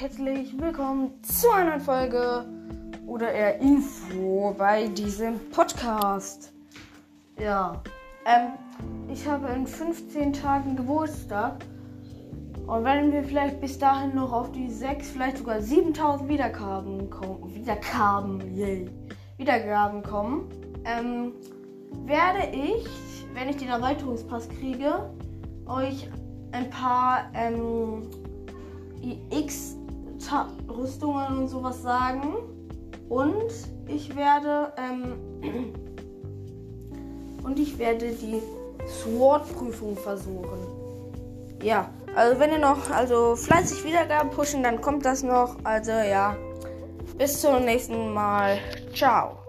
herzlich willkommen zu einer Folge oder eher Info bei diesem Podcast. Ja, ähm, ich habe in 15 Tagen Geburtstag und wenn wir vielleicht bis dahin noch auf die 6, vielleicht sogar 7000 Wiedergaben kommen, Wiedergaben, yay, Wiedergaben kommen, ähm, werde ich, wenn ich den Erweiterungspass kriege, euch ein paar ähm, X-Rüstungen und sowas sagen. Und ich werde ähm, und ich werde die Sword-Prüfung versuchen. Ja, also wenn ihr noch also fleißig Wiedergaben pushen, dann kommt das noch. Also ja, bis zum nächsten Mal. Ciao.